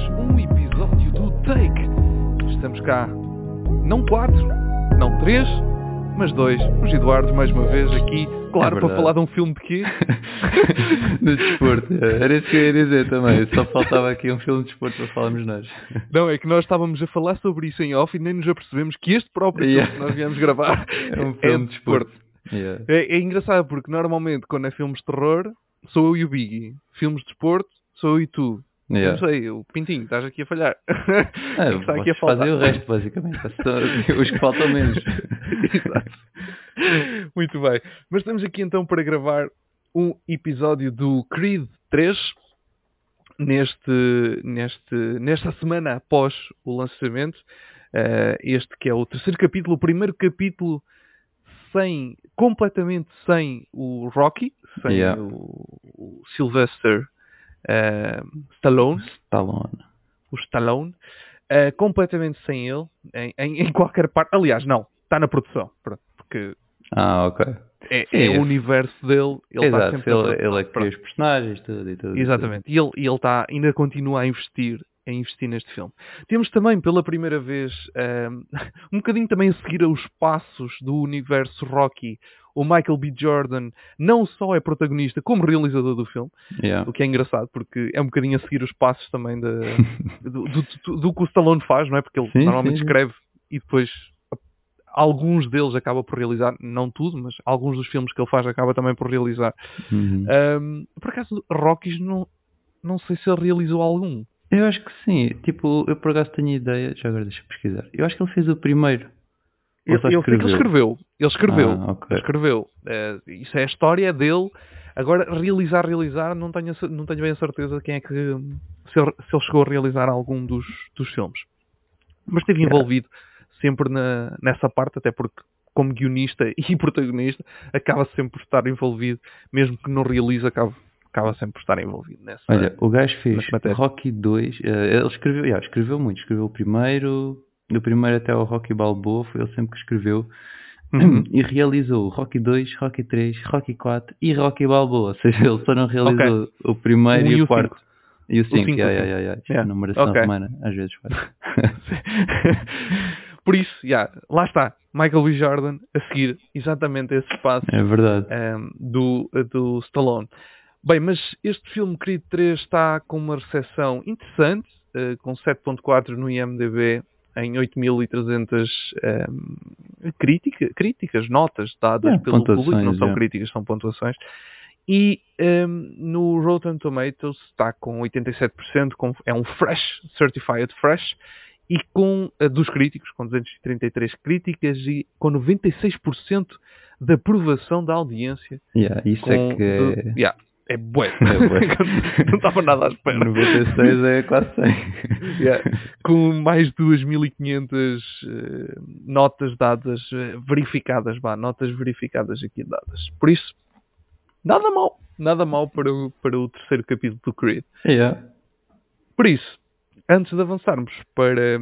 mais um episódio do Take. Estamos cá, não quatro, não três, mas dois. Os Eduardos, mais uma vez, aqui, claro, É para verdade. falar de um filme de quê? de desporto. Era isso que eu ia dizer também. Só faltava aqui um filme de desporto para falarmos nós. Não, é que nós estávamos a falar sobre isso em off e nem nos apercebemos que este próprio Yeah. filme que nós viemos gravar É um é filme de de desporto. desporto. Yeah. É, é engraçado porque normalmente quando é filmes de terror, sou eu e o Biggie. Filmes de desporto, sou eu e tu. Yeah. Não sei, o Pintinho, estás aqui a falhar. Ah, Está aqui a faltar. fazem o resto, basicamente. Os que faltam menos. Exato. Muito bem. Mas estamos aqui então para gravar um episódio do Creed 3 neste, neste, nesta semana após o lançamento. Eh, este que é o terceiro capítulo, o primeiro capítulo sem, completamente sem o Rocky, sem Yeah. o, o Sylvester eh, Stallone Stallone. o Stallone, eh, completamente sem ele, em, em- em qualquer parte. Aliás, não, está na produção, pronto, porque Ah, ok. é, é é. o universo dele, ele está Exato. sempre Ele, ele é que cria os personagens, tudo e tudo. Exatamente, e ele, e ele está, ainda continua a investir a investir neste filme. Temos também pela primeira vez ehm, um bocadinho também a seguir aos passos do universo Rocky. O Michael B. Jordan não só é protagonista como realizador do filme. Yeah. o que é engraçado, porque é um bocadinho a seguir os passos também da- do, do- do- do que o Stallone faz, não é? Porque ele Sim, normalmente sim, escreve e depois alguns deles acaba por realizar, não tudo, mas alguns dos filmes que ele faz acaba também por realizar. Uhum. Ahm, por acaso, Rockies não, não sei se ele realizou algum. Eu acho que sim. Tipo, eu por acaso tenho ideia. Já agora deixa eu pesquisar. Eu acho que ele fez o primeiro. Ele, só ele, sei que ele escreveu. Ele escreveu. Ah, ok. Ele escreveu. Eh, isso é a história dele. Agora, realizar, realizar, não tenho, não tenho bem a certeza quem é que. Se ele, se ele chegou a realizar algum dos, dos filmes. Mas esteve Yeah. envolvido sempre na, nessa parte, até porque, como guionista e protagonista, acaba sempre por estar envolvido, mesmo que não realize, acaba, acaba sempre por estar envolvido nessa. Olha, o gajo fez matéria. Rocky 2, eh, ele escreveu, yeah, escreveu muito, escreveu o primeiro, do primeiro até ao Rocky Balboa, foi ele sempre que escreveu, Uhum. e realizou Rocky 2, Rocky 3, Rocky 4 e Rocky Balboa, ou seja, ele só não realizou o primeiro Um e o o quarto. E o 5, cinco, yeah, yeah, yeah, yeah. Yeah. numeração Ok. romana, às vezes faz. Por isso, já, lá está. Michael B. Jordan a seguir exatamente esse espaço é verdade. ehm, do, do Stallone. Bem, mas este filme Creed 3 está com uma recepção interessante, eh, com 7.4 no IMDB, em 8.300 ehm, crítica, críticas, notas dadas É, pelo público, não são é. críticas, são pontuações. E ehm, no Rotten Tomatoes está com 87%, com, é um fresh, certified fresh, e com a dos críticos, com 233 críticas e com 96% de aprovação da audiência. Yeah, isso Com, é que é... de- yeah, é bué. É bué. Não estava nada à espera. 96 é quase 100. Yeah. Com mais de 2.500 eh, notas dadas, eh, verificadas, vá, notas verificadas aqui dadas. Por isso, nada mal. Nada mal para o, para o terceiro capítulo do Creed. Yeah. Por isso, antes de avançarmos para,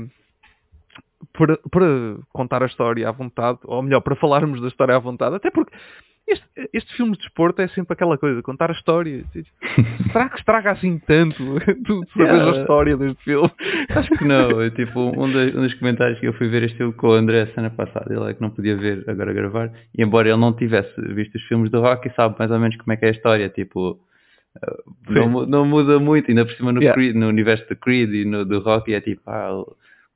para, para contar a história à vontade, ou melhor, para falarmos da história à vontade, até porque este, este filme de desporto é sempre aquela coisa, contar a história. Será que estraga assim tanto tu sabes a Yeah. história deste filme? Acho que não, é tipo um, dos, um dos comentários que eu fui ver este filme com o André a semana passada, ele é que não podia ver agora gravar, e embora ele não tivesse visto os filmes do Rocky, sabe mais ou menos como é que é a história, tipo, eh, não, não muda muito, ainda por cima no, Yeah. Creed, no universo do Creed e no do Rocky é tipo, ah,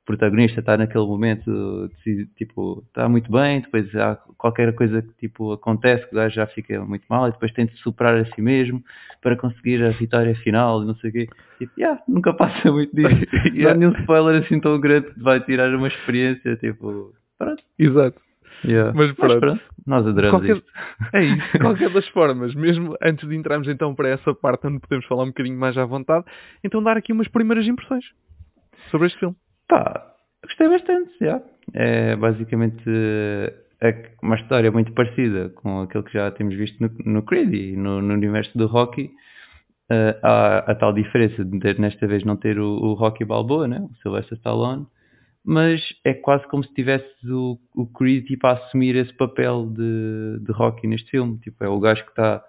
protagonista está naquele momento, tipo, está muito bem, depois há qualquer coisa que tipo acontece, que o gajo já fica muito mal, e depois tem de superar a si mesmo para conseguir a vitória final e não sei o quê. Tipo, yeah, nunca passa muito disso. Não Yeah. há nenhum spoiler assim tão grande que vai tirar uma experiência, tipo, pronto. Exato. Yeah. Mas pronto. Nós adoramos Qualquer- isto. É isso, de qualquer das formas, mesmo antes de entrarmos então para essa parte onde podemos falar um bocadinho mais à vontade, então dar aqui umas primeiras impressões sobre este filme. Pá, gostei bastante, yeah. É basicamente eh, é uma história muito parecida com aquilo que já temos visto no, no Creed e no, no universo do Rocky. Eh, há a tal diferença de ter, nesta vez não ter o, o Rocky Balboa, né? o Sylvester Stallone, mas é quase como se tivesse o, o Creed tipo, a assumir esse papel de, de Rocky neste filme. Tipo, é o gajo que está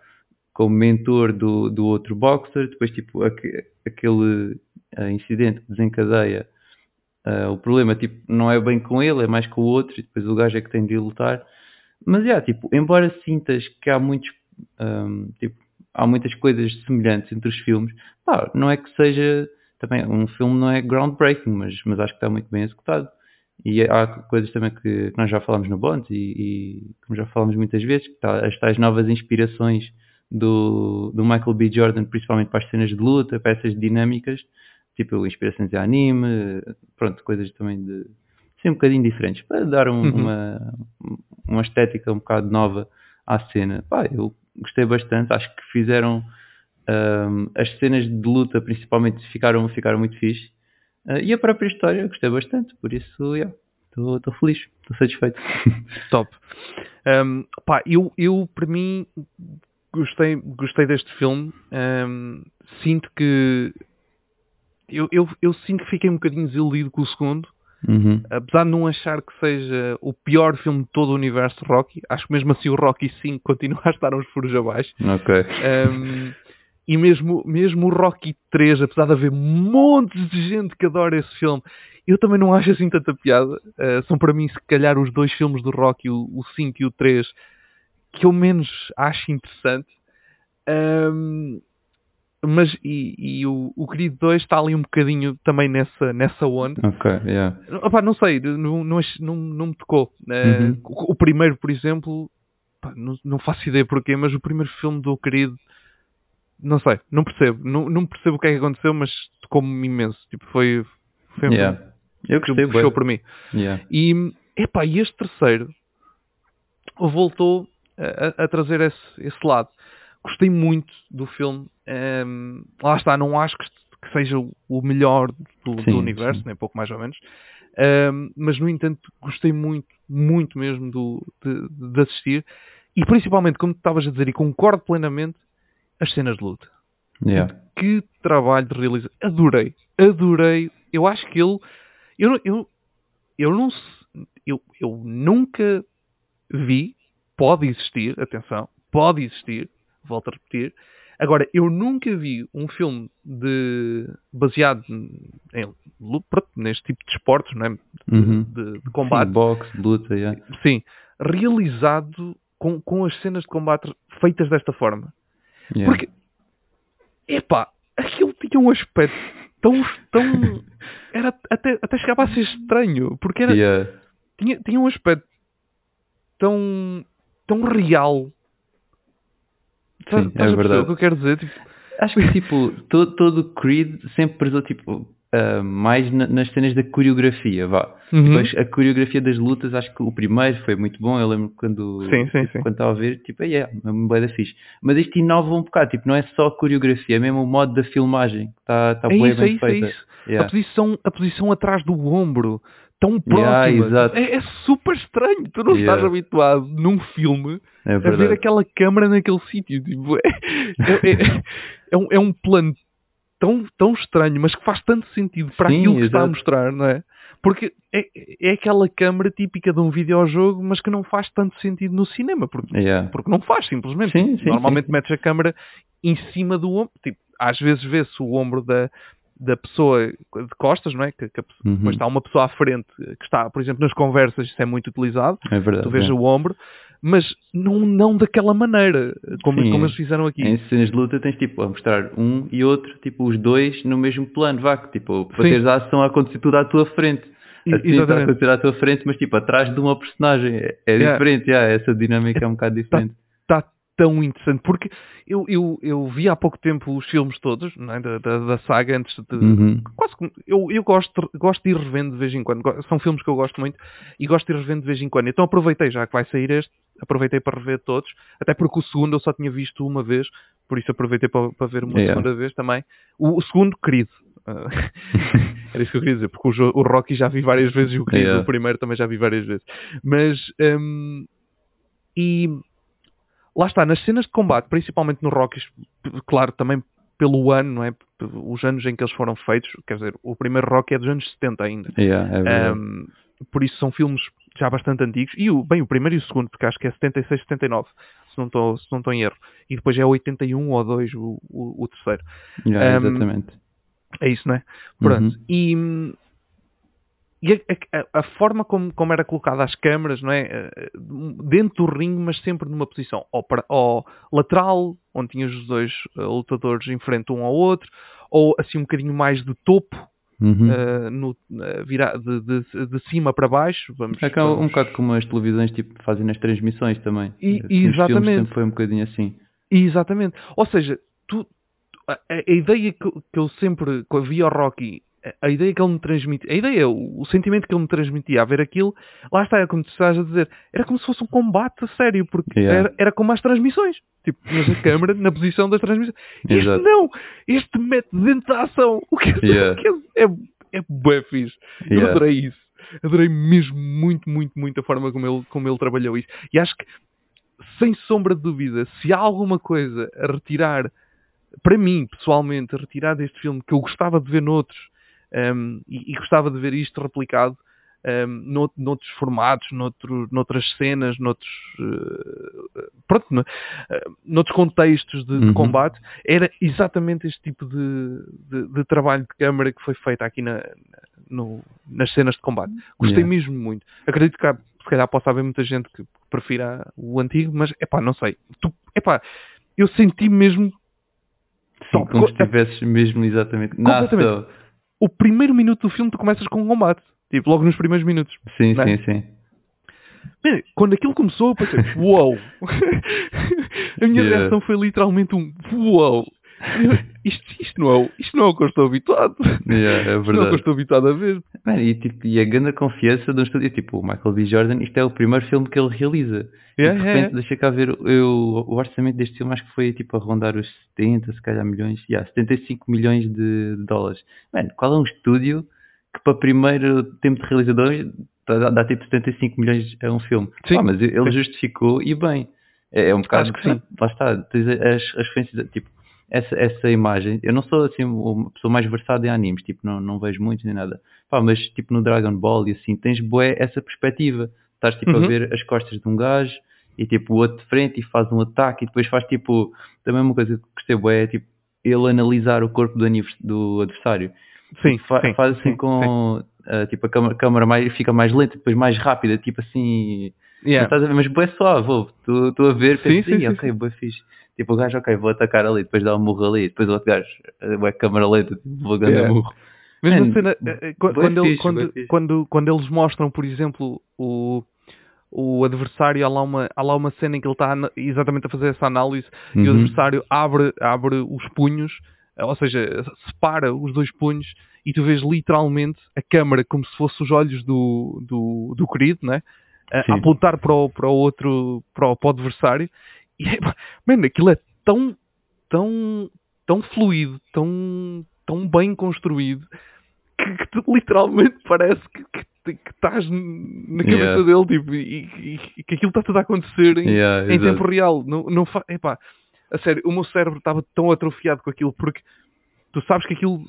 como mentor do, do outro boxer, depois tipo aque- aquele ah, incidente que desencadeia ah, o problema tipo, não é bem com ele, é mais com o outro, e depois o gajo é que tem de lutar. Mas é, tipo, embora sintas que há muitos ahm, tipo, há muitas coisas semelhantes entre os filmes, pá, não é que seja também um filme não é groundbreaking, mas, mas acho que está muito bem executado. E há coisas também que, que nós já falamos no Bond e, e como já falamos muitas vezes, que tá, as tais novas inspirações do, do Michael B. Jordan, principalmente para as cenas de luta, para essas dinâmicas, tipo inspirações de anime, pronto, coisas também de sim, um bocadinho diferentes, para dar um- Uhum. uma, uma estética um bocado nova à cena. Pá, eu gostei bastante, acho que fizeram ahm, as cenas de luta principalmente ficaram, ficaram muito fixe. Ah, e a própria história eu gostei bastante, por isso estou estou feliz, estou satisfeito. Top. Um, pá, eu, eu para mim gostei, gostei deste filme. Um, sinto que eu, eu, eu sinto que fiquei um bocadinho desiludido com o segundo. Uhum. Apesar de não achar que seja o pior filme de todo o universo Rocky, acho que mesmo assim o Rocky 5 continua a estar uns furos abaixo. Um, e mesmo, mesmo o Rocky 3, apesar de haver montes de gente que adora esse filme, eu também não acho assim tanta piada. Uh, são para mim, se calhar, os dois filmes do Rocky, o, o 5 e o 3, que eu menos acho interessante. Um, mas e, e o, o Querido 2 está ali um bocadinho também nessa, nessa onda. Ok, yeah. Opá, não sei, não, não, não, não me tocou. Eh, Uhum. o, o primeiro, por exemplo, pá, não, não faço ideia porquê, mas o primeiro filme do querido, não sei, não percebo. Não, não percebo o que é que aconteceu, mas tocou-me imenso. Tipo, foi, foi Yeah. Eu que gostei, puxou por mim. Yeah. E, epá, e este terceiro voltou a, a- a trazer esse, esse lado. Gostei muito do filme. Ehm, lá está, não acho que, que seja o- melhor do, do Sim, universo, sim. nem pouco mais ou menos. Ehm, mas, no entanto, gostei muito, muito mesmo do, de, de assistir. E principalmente, como tu estavas a dizer, e concordo plenamente, as cenas de luta Yeah. que trabalho de realização. Adorei. Adorei. Eu acho que ele. Eu, não- eu, eu não. Eu, eu nunca vi. Pode existir, atenção. Pode existir. Volto a repetir. Agora, eu nunca vi um filme de baseado em neste tipo de esportes, não é? De, Uhum. de- de Sim, combate. boxe, luta, yeah. Sim. Realizado com, com as cenas de combate feitas desta forma. Yeah. Porque, epá, aquilo tinha um aspecto tão, tão, era até, até chegava a ser estranho, porque era, Yeah. tinha, tinha um aspecto tão, tão real. Sa- Sim, é verdade. o que eu quero dizer? Tipo, Acho que tipo, todo, todo o Creed sempre prezou tipo, ah, mais na- nas cenas da coreografia, vá. Uhum. Depois a coreografia das lutas, acho que o primeiro foi muito bom, eu lembro quando Sim, sim, tipo, quando estava a ver, tipo, é, é uma boa da fixe. Mas isto inova um bocado, tipo, não é só a coreografia, é mesmo o modo da filmagem, está tá é bué isso, é bem é isso. Yeah. A, posição, a posição atrás do ombro, tão Yeah, próxima. exato. é, é super estranho. Tu não Yeah. estás habituado num filme É a ver aquela câmara naquele sítio. Tipo, é, é, é- é um, é um plano tão, tão estranho, mas que faz tanto sentido para Sim, aquilo que está a exato. mostrar, não é? Porque é, é aquela câmara típica de um videojogo, mas que não faz tanto sentido no cinema, porque, Yeah. porque não faz, simplesmente. Sim, sim, Normalmente sim. metes a câmara em cima do ombro. Tipo, às vezes vê-se o ombro da, da pessoa de costas, não é? Que, que a Uhum. Depois está uma pessoa à frente que está, por exemplo, nas conversas, isso é muito utilizado É verdade. tu vês é. o ombro, mas não, não daquela maneira, como, Sim. como eles fizeram aqui. Em cenas de luta tens tipo a mostrar um e outro, tipo os dois no mesmo plano, vá, que, tipo, para Sim. teres a ação a acontecer tudo à tua frente. Assim está a exatamente. acontecer à tua frente, mas tipo atrás de uma personagem. É, é Yeah. diferente, yeah, essa dinâmica é um bocado diferente. Está tão interessante, porque eu, eu, eu vi há pouco tempo os filmes todos, é? da, da, da saga, antes de... Uhum. Quase eu, eu gosto, gosto de ir revendo de vez em quando. São filmes que eu gosto muito e gosto de ir revendo de vez em quando. Então aproveitei, já que vai sair este, aproveitei para rever todos. Até porque o segundo eu só tinha visto uma vez, por isso aproveitei para, para ver uma Yeah. segunda vez também. O, o segundo, querido. Era isso que eu queria dizer, porque o, o Rocky já vi várias vezes e o querido, Yeah. o primeiro também já vi várias vezes. Mas, hum, e lá está, nas cenas de combate, principalmente no Rocky, claro, também pelo ano, não é? Os anos em que eles foram feitos, quer dizer, o primeiro Rocky é dos anos 70 ainda. Yeah, é. Um, por isso são filmes já bastante antigos. E o, bem, o primeiro e o segundo, porque acho que é 76, 79, se não estou se não estou em erro. E depois é 81 ou 2 o, o, o terceiro. Yeah, Um, exatamente. É isso, não é? Pronto. Uhum. E, e a, a- a forma como, como era colocada as câmaras, não é? Eh, Dentro do ringue, mas sempre numa posição ou, para, ou lateral, onde tinhas os dois eh, lutadores em frente um ao outro, ou assim um bocadinho mais de topo, Uhum. eh, no, eh, vira, de, de, de cima para baixo. Vamos, É é um vamos- bocado como as televisões tipo, fazem nas transmissões também. E- Assim, filmes exatamente. foi um bocadinho assim. Exatamente. Ou seja, tu, a, a ideia que, eu- que eu sempre que eu via ao Rocky, a, ideia que ele me transmitia, a ideia, o, o sentimento que ele me transmitia a ver aquilo, lá está, é como tu estás a dizer, era como se fosse um combate sério, porque Yeah. era, era como as transmissões. Tipo, tinhas a câmera na posição das transmissões. Este Exato. não! Este mete dentro da ação. O que, é- Yeah. o que é, é, é bué fixe. Eu Yeah. adorei isso. Adorei mesmo muito, muito, muito a forma como ele, como ele trabalhou isso. E acho que, sem sombra de dúvida, se há alguma coisa a retirar, para mim, pessoalmente, a retirar deste filme que eu gostava de ver noutros, um, e, e gostava de ver isto replicado um, nout- noutros formatos, noutro, noutras cenas, noutros, eh, pronto, no- eh, noutros contextos de, de Uhum. combate, era exatamente este tipo de, de- de trabalho de câmara que foi feito aqui na, no- nas cenas de combate. Gostei Yeah. mesmo muito. Acredito que há, se calhar possa haver muita gente que prefira o antigo, mas epá, não sei. Tu, epá, eu senti mesmo Sim, como se estivesses mesmo exatamente Completamente. O primeiro minuto do filme tu começas com um combate. Tipo, logo nos primeiros minutos. Sim, é? sim, sim. Man, quando aquilo começou, eu pensei, uou! a minha Yeah. reação foi literalmente um uou! Eu- Isto, isto, não é, o- isto não é o que eu estou habituado. Yeah, é Isto não é o que eu verdade. estou habituado a ver. Mano, e, tipo, e a grande confiança de um estúdio, tipo, o Michael B. Jordan, isto é o primeiro filme que ele realiza. E Yeah, de yeah, repente, deixa cá ver, eu, o orçamento deste filme acho que foi tipo a rondar os 70, se calhar milhões, yeah, 75 milhões de, de dólares. Mano, qual é um estúdio que para primeiro tempo de realizador dá, dá tipo 75 milhões a um filme? Sim, Ah, mas ele sim. justificou e bem. É, é um bocado, Acho que sim. Lá está, as, as referências, tipo, essa, essa imagem, eu não sou assim uma pessoa mais versada em animes, tipo, não, não vejo muito nem nada. Pá, mas tipo no Dragon Ball e assim, tens bué essa perspectiva. Estás tipo Uhum. a ver as costas de um gajo e tipo o outro de frente e faz um ataque e depois faz tipo, também uma coisa que gostei bué é tipo, ele analisar o corpo do, do adversário. Sim, Fa- sim, faz assim sim, com, ah, tipo a câmara, câmara mais, fica mais lenta, depois mais rápida, tipo assim, Yeah. não estás a ver, mas bué suave, tu- estou a ver, Sim, penso, sim, "Ih, sim, ok, bué fixe. Tipo, o gajo, ok, vou atacar ali, depois dá um murro ali, depois o outro gajo, bué câmara lenta, tipo, vou ganhar Yeah. murro. Mesmo Man, cena, eh, eh, quando, ele- fixe, quando, quando, quando eles mostram, por exemplo, o, o adversário, há lá, uma, há lá uma cena em que ele está exatamente a fazer essa análise e o Uhum. adversário abre, abre os punhos, ou seja, separa os dois punhos e tu vês literalmente a câmara como se fosse os olhos do, do, do querido, né? Sim. a apontar para o, para o outro, para o, para o adversário. E, é, mano, aquilo é tão, tão, tão fluido, tão, tão bem construído que, que tu literalmente parece que, que, que estás na cabeça Yeah. dele tipo, e, e- que aquilo está tudo a acontecer em, Yeah, em tempo real. Não, não fa... Epá, a sério, o meu cérebro estava tão atrofiado com aquilo porque tu sabes que aquilo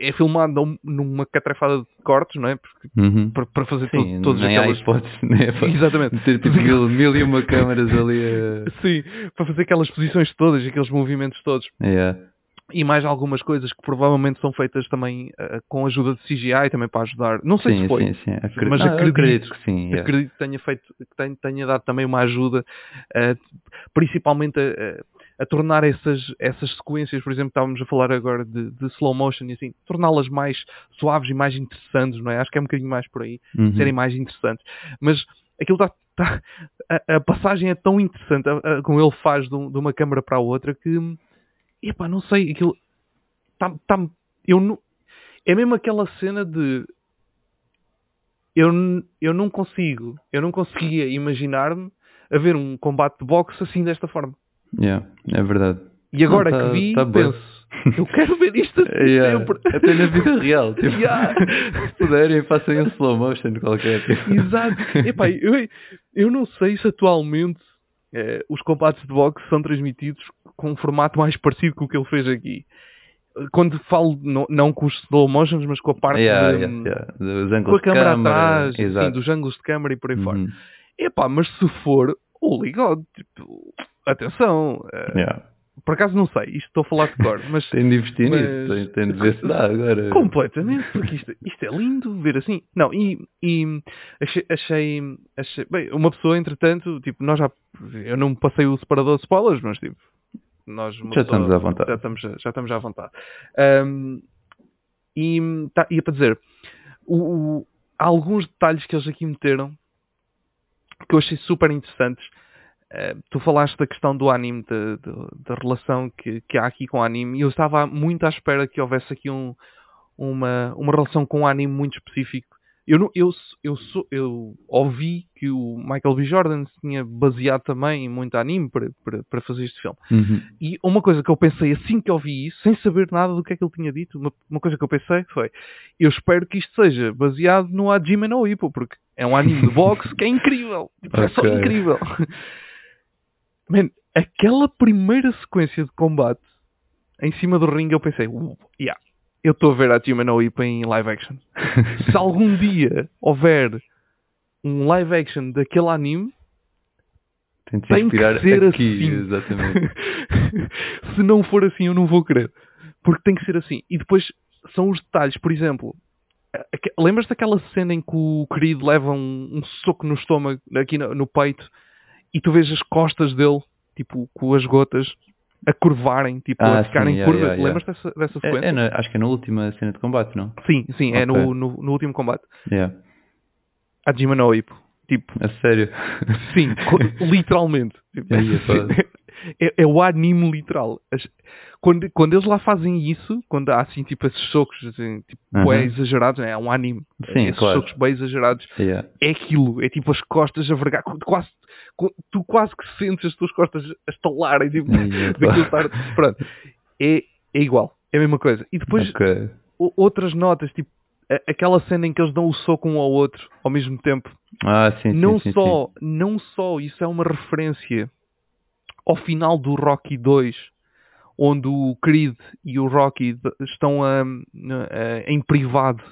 é filmado num- numa catrafada de cortes, não é? Porque, Uhum. para, para fazer Sim, nem há aquelas... hipótese, né? Para Exatamente. Ter tipo mil, mil e uma câmaras ali a... Sim, para fazer aquelas posições todas, aqueles movimentos todos. Yeah. E mais algumas coisas que provavelmente são feitas também eh, com a ajuda de CGI, também para ajudar. Não sei Sim, se foi, sim, sim. Acredito, mas eu acredito- acredito que sim. yeah. acredito que tenha feito, que tenha, tenha dado também uma ajuda, eh, principalmente a, a tornar essas, essas sequências, por exemplo, estávamos a falar agora de, de slow motion e assim, torná-las mais suaves e mais interessantes, não é? Acho que é um bocadinho mais por aí, Uhum. serem mais interessantes. Mas aquilo está. está- a, a passagem é tão interessante, a- a- como ele faz de, um- de uma câmara para a outra, que. Epá, não sei, aquilo. Tá, tá, eu não, é mesmo aquela cena de. Eu, eu não consigo, eu não conseguia imaginar-me a ver um combate de boxe assim desta forma. Yeah, é verdade. E agora Não, tá- que vi, tá penso, eu quero ver isto assim Yeah, sempre. Até na vida real. Tipo, Yeah. Se puderem, façam um slow motion qualquer. Tipo. Exato. Epá, eu, eu não sei se atualmente eh, os combates de boxe são transmitidos com um formato mais parecido com o que ele fez aqui. quando falo, não, não com os slow motions, mas com a parte Yeah, de, yeah, com a câmera câmara. atrás, sim, Exato. dos ângulos de câmera e por aí fora. Uhum. Epá, mas se for, holy god, tipo, atenção, eh, Yeah. por acaso não sei, isto estou a falar de cor, mas Tem de investir Mas- nisso, tem, tem de ver se dá agora. completamente, porque isto, isto é lindo ver assim. Não, e, e achei, achei, achei- bem, uma pessoa entretanto, tipo, nós já, eu não passei o separador de spoilers, mas tipo, nós Já estamos à vontade. Já estamos, já estamos à vontade. Ahm, e tá, ia para dizer, o, o- há alguns detalhes que eles aqui meteram que eu achei super interessantes. Eh, tu falaste da questão do anime, da, relação que, que há aqui com o anime, e eu estava muito à espera que houvesse aqui um- uma, uma relação com o anime muito específico. Eu, eu, eu, sou- eu ouvi que o Michael B. Jordan se tinha baseado também em muito anime para, para, para fazer este filme. Uhum. E uma coisa que eu pensei assim que ouvi isso, sem saber nada do que é que ele tinha dito, uma, uma coisa que eu pensei foi: eu espero que isto seja baseado no Hajime no Ippo, porque é um anime de boxe que é incrível. É só incrível. Man, aquela primeira sequência de combate em cima do ringue, eu pensei: "Uh, yeah, eu estou a ver Hajime no Ippo em live action. Se algum dia houver um live action daquele anime, Tem tem que ser aqui, assim. exatamente. Se não for assim, eu não vou querer. Porque tem que ser assim. E depois são os detalhes. Por exemplo, lembras daquela cena em que o querido leva um, um soco no estômago, aqui no, no peito, e tu vês as costas dele, tipo, com as gotas, a curvarem, tipo, Ah, a ficarem sim, yeah, curvas. yeah, yeah. Lembras dessa, dessa É, sequência? é na- acho que é na última cena de combate, não? Sim, sim, é Ok. no, no, no último combate. Yeah. A Jima no Ippo. Tipo, A sério. Sim, literalmente. Tipo, é é, é o anime literal. As- quando, quando eles lá fazem isso, quando há assim tipo esses socos assim, tipo, bué exagerados, né? é um anime. Sim, esses claro. socos bem exagerados, Yeah. é aquilo, é tipo as costas a vergar, quase, tu quase que sentes as tuas costas a estalarem, tipo, Aí é daquilo estar, pronto. É, é igual, é a mesma coisa. E depois Ok. o- outras notas, tipo, a- aquela cena em que eles dão o soco um ao outro ao mesmo tempo, Ah, sim, sim, não sim, só, não só isso é uma referência ao final do Rocky 2, onde o Creed e o Rocky estão a- a- em privado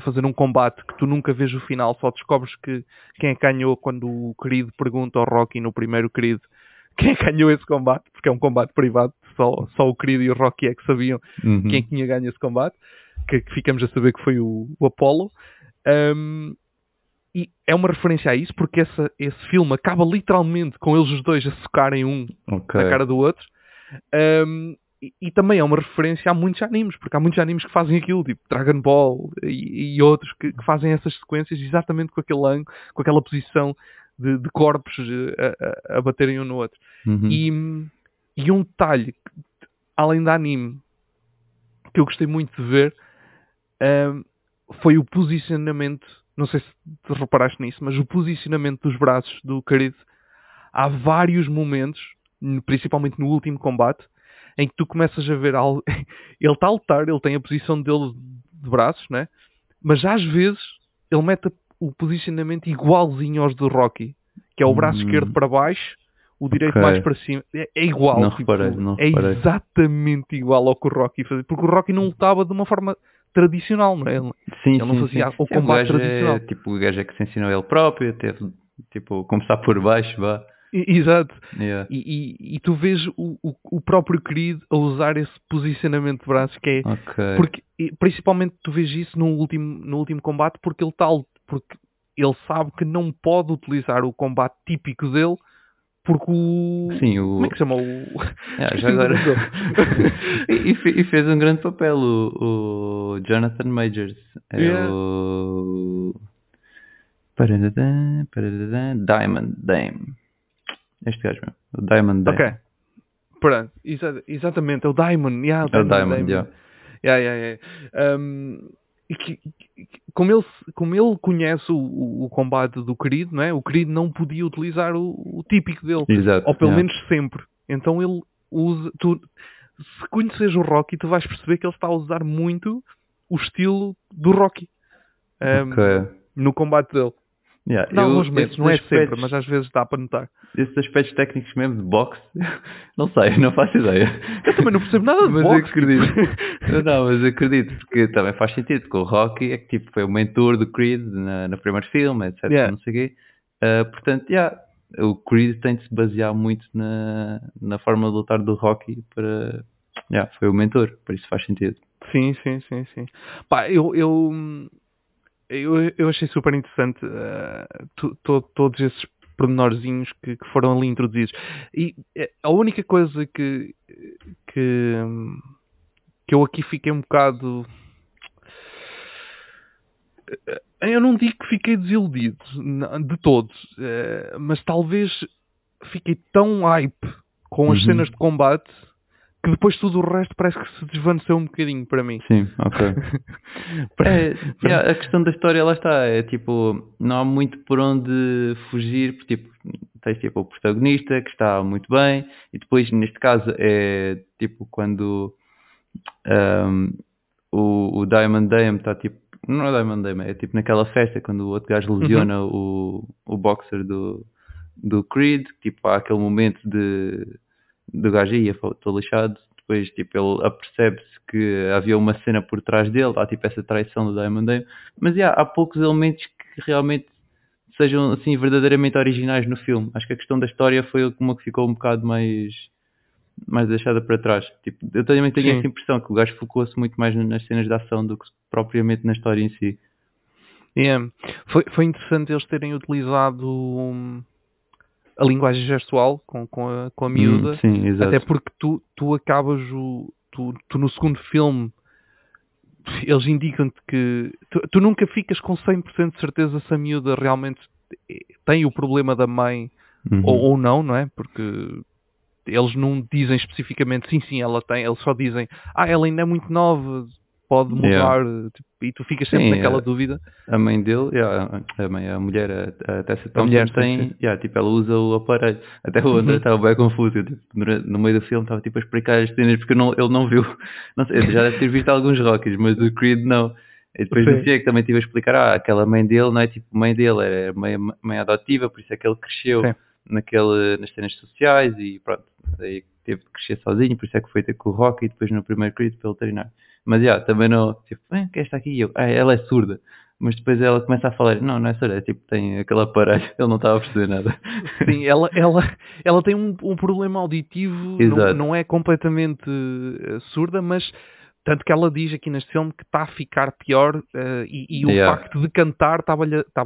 a fazer um combate que tu nunca vês o final, só descobres que quem que ganhou quando o Creed pergunta ao Rocky no primeiro Creed quem que ganhou esse combate, porque é um combate privado, só, só o Creed e o Rocky é que sabiam. Uhum. quem é tinha ganho esse combate, que, que ficamos a saber que foi o, o Apollo. Um, e é uma referência a isso, porque essa- esse filme acaba literalmente com eles os dois a socarem um Ok. na cara do outro. Um, e, e também é uma referência a muitos animes, porque há muitos animes que fazem aquilo, tipo Dragon Ball e, e outros que, que fazem essas sequências exatamente com aquele ângulo, com aquela posição de, de corpos eh, a, a- a baterem um no outro. Uhum. E, e um detalhe, além da anime, que eu gostei muito de ver, ahm, foi o posicionamento, não sei se te reparaste nisso, mas o posicionamento dos braços do querido. Há vários momentos, principalmente no último combate, em que tu começas a ver algo. ele está a lutar, ele tem a posição dele de braços, né? mas às vezes ele mete o posicionamento igualzinho aos do Rocky, que é o braço Hum. esquerdo para baixo, o direito Ok. mais para cima. É, é igual. Não tipo, reparei, não é reparei. exatamente igual ao que o Rocky fazia. Porque o Rocky não lutava de uma forma tradicional, não é? Ele- Sim, Ele não sim, fazia sim. o combate gajo tradicional. É, tipo, o gajo é que se ensinou ele próprio, teve, tipo, começar por baixo, vá. Exato. Yeah. E, e- e tu vês o, o, o próprio querido a usar esse posicionamento de braços que é Ok. porque principalmente tu vês isso no último, no último combate porque ele tal porque ele sabe que não pode utilizar o combate típico dele porque o Sim, o... como é que chama o já agora... e, e fe- fez um grande papel o, o Jonathan Majors. É Yeah. o... Diamond Dame. Este gajo mesmo. O Diamond Dame. ok pronto exa- exatamente é o Diamond yeah, É o Diamond, yeah. Yeah, yeah, yeah. Um, e que- que- como, ele, como ele conhece o, o- o combate do querido, não é? o querido não podia utilizar o, o típico dele, Exato. ou pelo yeah. menos sempre. Então ele usa. Tu, se conheces o Rocky, tu vais perceber que ele está a usar muito o estilo do Rocky um, Ok. no combate dele. Yeah, Em alguns momentos, esses não é sempre, aspectos- mas às vezes dá para notar. Esses aspectos técnicos mesmo de boxe, não sei, não faço ideia. Eu também não percebo nada de mas boxe. acredito. não, mas acredito, porque também faz sentido, porque o Rocky é que tipo, foi o mentor do Creed na, no primeiro filme, etc. Yeah. Não sei o quê. Ah, portanto, yeah, o Creed tem de se basear muito na, na forma de lutar do Rocky para. Yeah, foi o mentor, por isso faz sentido. Sim, sim, sim, sim. Pá, eu, eu, eu, eu achei super interessante eh, to- to- todos esses pormenorzinhos que, que foram ali introduzidos. E eh, a única coisa que, que, que eu aqui fiquei um bocado. eh, Eu não digo que fiquei desiludido de todos, mas talvez fiquei tão hype com as Uhum. cenas de combate que depois tudo o resto parece que se desvaneceu um bocadinho para mim. Sim, ok. É, yeah, a questão da história lá está, é tipo, não há muito por onde fugir, porque tipo, tens tipo o protagonista que está muito bem, e depois neste caso é tipo quando ahm, o, o Diamond Dame está tipo, não é Diamond Dame, é tipo naquela festa quando o outro gajo lesiona o, o boxer do, do Creed, tipo há aquele momento de do gajo aí, estou lixado, depois tipo ele apercebe-se que havia uma cena por trás dele, há tipo essa traição do Diamond Dame, mas yeah, há poucos elementos que realmente sejam assim verdadeiramente originais no filme. Acho que a questão da história foi uma que ficou um bocado mais mais deixada para trás. Tipo, eu também tenho Sim. essa impressão que o gajo focou-se muito mais nas cenas de ação do que propriamente na história em si. Yeah. Foi, foi interessante eles terem utilizado hum, a linguagem gestual com, com, a, com a miúda, Hum, sim, até porque tu, tu acabas o. Tu, tu no segundo filme eles indicam-te que tu, tu nunca ficas com 100% de certeza se a miúda realmente tem o problema da mãe Uhum. ou, ou não, não é? Porque eles não dizem especificamente sim, sim, ela tem, eles só dizem ah, ela ainda é muito nova, pode mudar, Yeah. tipo, e tu ficas sempre Sim, naquela é. dúvida. A mãe dele, yeah, a mãe, a mulher, a, a Tessa Thompson mulher, tem, yeah, tipo, ela usa o aparelho. Até o André Uhum. estava bem confuso, eu, tipo, no meio do filme estava tipo a explicar as cenas porque não, ele não viu. Não sei, já deve ter visto alguns Rockies, mas o Creed não. E depois no dia que também tive a explicar, ah, aquela mãe dele não é tipo mãe dele, é mãe, mãe adotiva, por isso é que ele cresceu Sim. naquele, nas cenas sociais e pronto, aí teve de crescer sozinho, por isso é que foi ter com o Rocky e depois no primeiro Creed pelo veterinário. Mas já, também não, tipo, ah, quem está aqui? E Eu, ah, ela é surda. Mas depois ela começa a falar, não, não é surda, é tipo, tem aquele aparelho, ele não estava a perceber nada. Sim, ela, ela, ela tem um, um problema auditivo, não, não é completamente eh, surda, mas tanto que ela diz aqui neste filme que está a ficar pior eh, e, e o Yeah. facto de cantar estava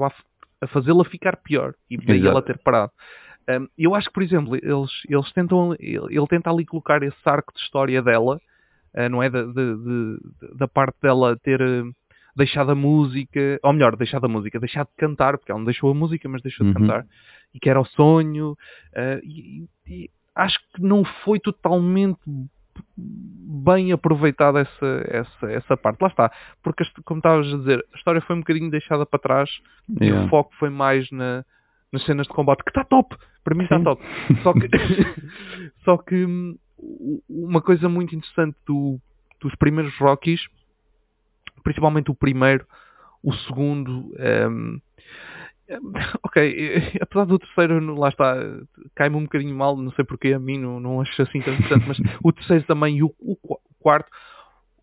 a, a fazê-la ficar pior e daí ela ter parado. Um, eu acho que, por exemplo, eles, eles tentam, ele, ele tenta ali colocar esse arco de história dela, eh, não é? Da, de- de- da parte dela ter eh, deixado a música, ou melhor, deixado a música, deixado de cantar, porque ela não deixou a música, mas deixou de Uhum. cantar, e que era o sonho, eh, e, e acho que não foi totalmente bem aproveitada essa, essa, essa parte. Lá está, porque como estavas a dizer, a história foi um bocadinho deixada para trás e Yeah. o foco foi mais na, nas cenas de combate, que está top, para mim está top. Só que, só que hum, uma coisa muito interessante do- dos primeiros Rockies, principalmente o primeiro, o segundo, hum, ok, eh, apesar do terceiro, lá está, cai-me um bocadinho mal, não sei porque a mim não, não acho assim tão interessante, mas o terceiro também e o, o qu- quarto,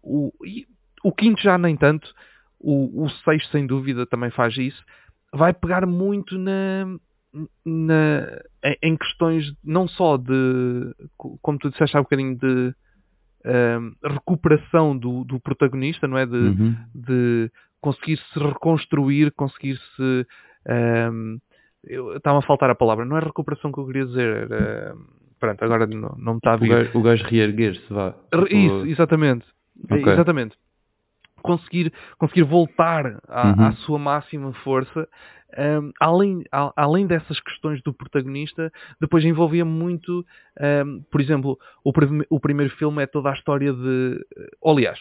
o, e o quinto já nem tanto, o, o sexto sem dúvida também faz isso, vai pegar muito na, na, em, questões não só de, co- como tu disseste há um bocadinho, de hum, recuperação do, do protagonista, não é? De, Uhum. de conseguir se reconstruir, conseguir se. ehm, Estava a faltar a palavra, não é recuperação que eu queria dizer, era. Pronto, agora não, não me está a vir. gajo, o gajo reerguer-se, vá. Tipo, Isso, exatamente. Ok. Exatamente. Conseguir, conseguir voltar à, Uhum. à sua máxima força. hum, além, a- além dessas questões do protagonista, depois envolvia muito, hum, por exemplo, o, o primeiro filme é toda a história de. ou, Aliás,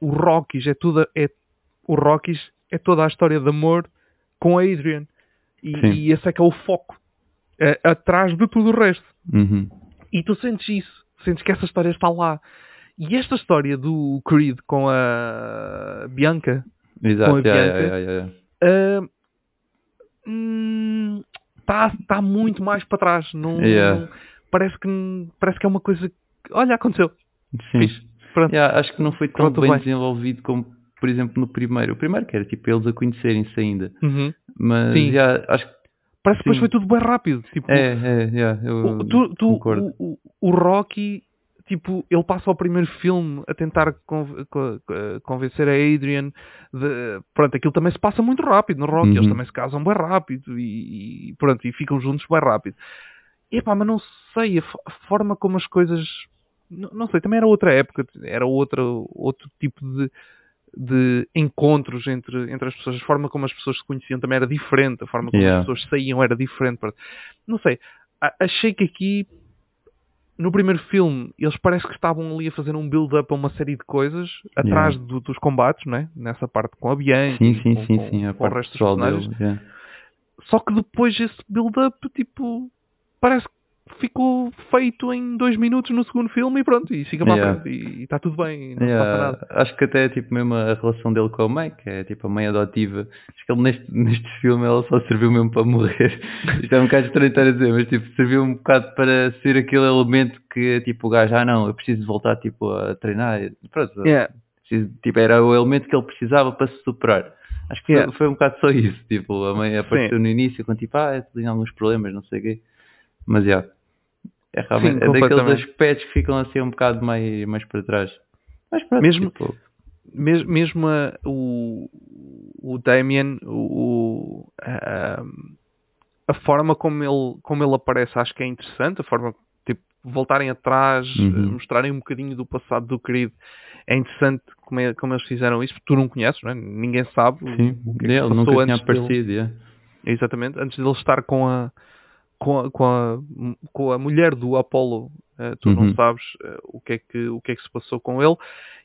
o Rockies é tudo. É, o Rockies é toda a história de amor com a Adrian. E, e esse é que é o foco. é, atrás de tudo o resto. Uhum. E tu sentes isso, sentes que essa história está lá. E esta história do Creed com a Bianca, Exato, Com a yeah, Bianca. yeah, yeah, ah, está tá muito mais para trás. Não, não- parece, que, parece que é uma coisa que, olha, aconteceu. Sim. Pronto. Acho que não foi tão tudo bem, bem. desenvolvido como, por exemplo, no primeiro. O primeiro que era tipo eles a conhecerem-se ainda. Uhum. Mas Sim. acho que Parece que depois Sim. foi tudo bem rápido. Tipo, é, é, yeah, eu tu, tu- concordo. o, o- o Rocky, tipo, ele passa o primeiro filme a tentar con- co- co- convencer a Adrian de. Pronto, aquilo também se passa muito rápido no Rocky. Uhum. Eles também se casam bem rápido e, pronto, e ficam juntos bem rápido. Epá, mas não sei, a, a forma como as coisas. Não, não sei, também era outra época, era outra, outro tipo de, de encontros entre, entre as pessoas, a forma como as pessoas se conheciam também era diferente, a forma como Yeah. as pessoas saíam era diferente. Não sei, achei que aqui no primeiro filme eles parece que estavam ali a fazer um build-up a uma série de coisas atrás Yeah. do- dos combates, não é? Nessa parte com a Bianca, Sim, sim, com, sim, com- sim. A com o parte resto dos personagens. dele. yeah. Só que depois esse build-up, tipo, parece que ficou feito em dois minutos no segundo filme e pronto, e siga para Yeah. e está tudo bem, não Yeah, passa nada. Acho que até tipo mesmo a relação dele com a mãe, que é tipo a mãe adotiva. Acho que ele neste, neste filme ela só serviu mesmo para morrer. Isto é um bocado estranho estar a dizer, mas tipo, serviu um bocado para ser aquele elemento que tipo o gajo, ah não, eu preciso voltar tipo a treinar. Pronto, Yeah. preciso- tipo, era o elemento que ele precisava para se superar. Acho que foi- Yeah. foi, um bocado só isso. Tipo, a mãe apareceu Sim. no início com tipo, ah, tem alguns problemas, não sei o quê. Mas já. É realmente Sim, é daqueles aspectos que ficam assim um bocado mais, mais para trás. Mas pronto, Mesmo- tipo, Mes- mesmo a- o, o Damien, o, a, a forma como ele, como ele aparece acho que é interessante, a forma tipo, voltarem atrás, Uhum. eh, mostrarem um bocadinho do passado do querido. É interessante como, é- como eles fizeram isso, porque tu não conheces, não é? ninguém sabe sim, o que é que ele nunca tinha antes dele. aparecido. yeah. Exatamente, antes dele estar com a com a, com a, com a mulher do Apollo, eh, tu não Uhum. sabes eh, o, que é que, o que é que se passou com ele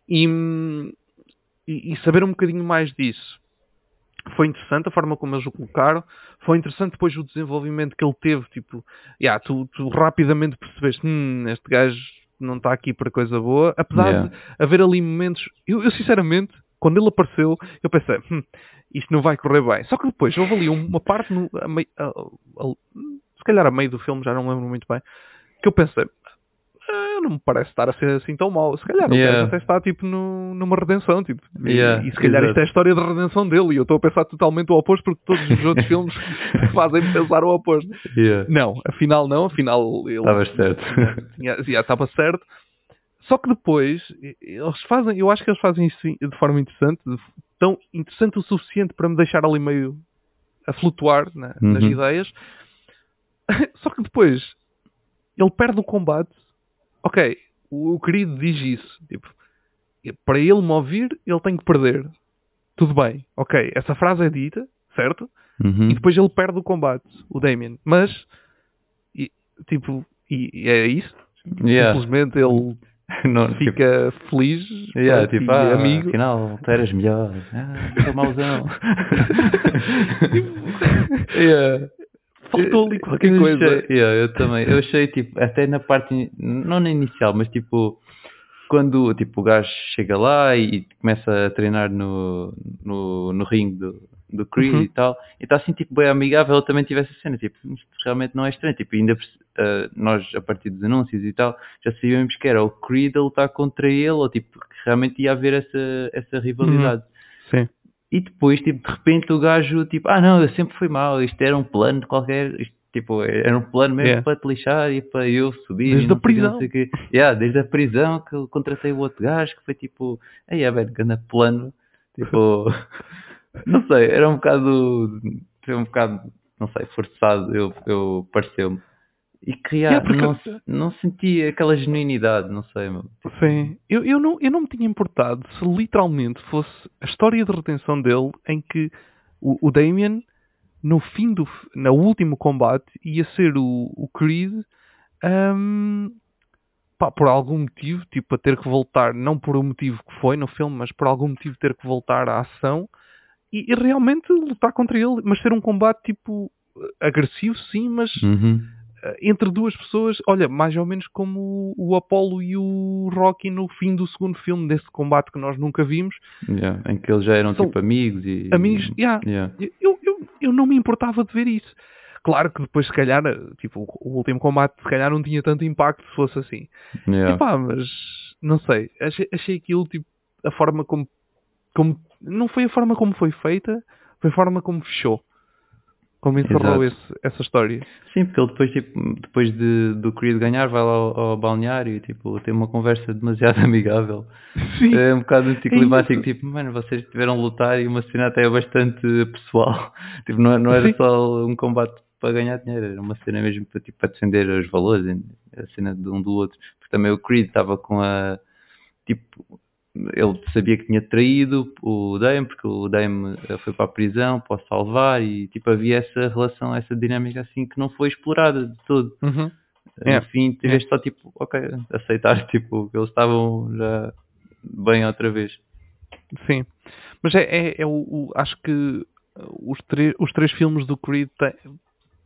e, hum, e, e saber um bocadinho mais disso. Foi interessante a forma como eles o colocaram, foi interessante depois o desenvolvimento que ele teve, tipo, yeah, tu, tu rapidamente percebeste, hum, este gajo não está aqui para coisa boa, apesar Yeah. de haver ali momentos, eu, eu sinceramente, quando ele apareceu, eu pensei, hum, isto não vai correr bem. Só que depois houve ali uma parte, no, a a- a- se calhar a meio do filme, já não lembro muito bem, que eu pensei, "Ah, não me parece estar a ser assim tão mau. Se calhar o Yeah. até está tipo no- numa redenção, tipo, e- Yeah, e, se calhar exato. isto é a história da redenção dele, e eu estou a pensar totalmente o oposto, porque todos os outros filmes fazem pensar o oposto. Yeah. Não, afinal não, afinal ele Estavas certo. tinha- estava certo. Só que depois, eles fazem, eu acho que eles fazem isso de forma interessante, de- tão interessante o suficiente para me deixar ali meio a flutuar nas Uhum. ideias. Só que depois, ele perde o combate. Ok, o, o querido diz isso. Tipo, para ele me ouvir, ele tem que perder. Tudo bem, ok, essa frase é dita, certo? Uhum. E depois ele perde o combate, o Damien. Mas, e- tipo, e, e é isso. Yeah. Simplesmente ele Não, tipo, fica feliz, yeah, pronto, tipo, ah, amigo. afinal, tu eras melhor. Ah, sou mauzão. Yeah. Faltou ali qualquer Eu coisa. yeah, eu também. Eu achei, tipo, até na parte, não na inicial, mas tipo, quando tipo, o gajo chega lá e começa a treinar no, no, no ringue do, do Creed Uhum. e tal, e está assim, tipo, bem amigável, eu também tive essa cena, tipo, isto realmente não é estranho, tipo, ainda ah, nós, a partir dos anúncios e tal, já sabíamos que era o Creed a lutar contra ele, ou tipo, que realmente ia haver essa, essa rivalidade. Sim. E depois, tipo, de repente o gajo, tipo, ah não, eu sempre fui mal, isto era um plano qualquer, isto, tipo, era um plano mesmo Yeah. para te lixar e para eu subir. Desde a prisão. sei. Yeah, desde a prisão que eu contratei o outro gajo que foi tipo, aí é velho, grande plano, tipo, não sei, era um bocado, foi um bocado, não sei, forçado, eu, eu pareceu-me. E que yeah, Yeah, porque- não, não sentia aquela genuinidade, não sei, meu. Sim. Eu, eu, não, eu não me tinha importado se literalmente fosse a história de retenção dele em que o, o Damien, no fim do no último combate, ia ser o, o Creed hum, pá, por algum motivo, tipo a ter que voltar, não por o motivo que foi no filme, mas por algum motivo ter que voltar à ação e, e realmente lutar contra ele, mas ser um combate tipo agressivo sim, mas Uhum. Eh, entre duas pessoas, olha, mais ou menos como o Apollo e o Rocky no fim do segundo filme, desse combate que nós nunca vimos. Yeah, em que eles já eram São tipo amigos e... Amigos, yeah, Yeah. eu, eu, eu não me importava de ver isso. Claro que depois, se calhar, tipo, o último combate, se calhar, não tinha tanto impacto se fosse assim. Yeah. Epá, mas não sei. Achei, achei aquilo, tipo, a forma como, como. Não foi a forma como foi feita, foi a forma como fechou. Como encerrou esse, essa história. Sim, porque ele depois, tipo, depois de, do Creed ganhar, vai lá ao, ao balneário e tipo, tem uma conversa demasiado amigável. Sim. É um bocado anticlimático, isso. tipo, mano, vocês tiveram a lutar e uma cena até bastante pessoal. Tipo, não, não era Sim. só um combate para ganhar dinheiro, era uma cena mesmo para, tipo, para defender os valores, a cena de um do outro. Porque também o Creed estava com a. Tipo, ele sabia que tinha traído o Dame, porque o Dame eh, foi para a prisão para o salvar e tipo havia essa relação, essa dinâmica assim que não foi explorada de todo. Uhum. É. fim tiveste só tipo, ok, aceitar tipo que eles estavam já bem outra vez. Sim. Mas é, é, é o, o- Acho que os, tre- os três filmes do Creed te-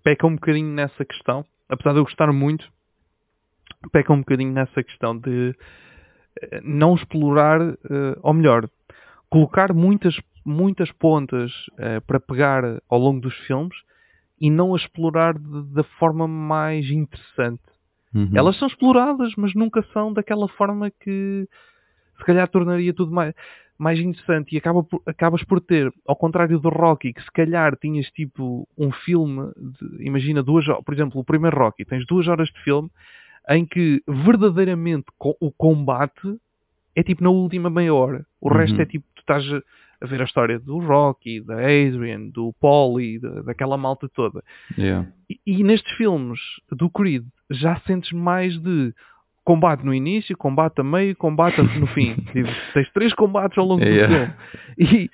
pecam um bocadinho nessa questão. Apesar de eu gostar muito, pecam um bocadinho nessa questão de não explorar, eh, ou melhor, colocar muitas, muitas pontas eh, para pegar ao longo dos filmes e não a explorar da forma mais interessante. Uhum. Elas são exploradas, mas nunca são daquela forma que se calhar tornaria tudo mais, mais interessante. E acaba por- acabas por ter, ao contrário do Rocky, que se calhar tinhas tipo um filme, de- imagina duas horas, por exemplo, o primeiro Rocky, tens duas horas de filme em que verdadeiramente o combate é tipo na última meia hora. O Uhum. resto é tipo, tu estás a- ver a história do Rocky, da Adrian, do da- daquela malta toda. Yeah. E, e nestes filmes do Creed já sentes mais de combate no início, combate a meio, combate no fim. Tipo, tens três combates ao longo Yeah. do filme. E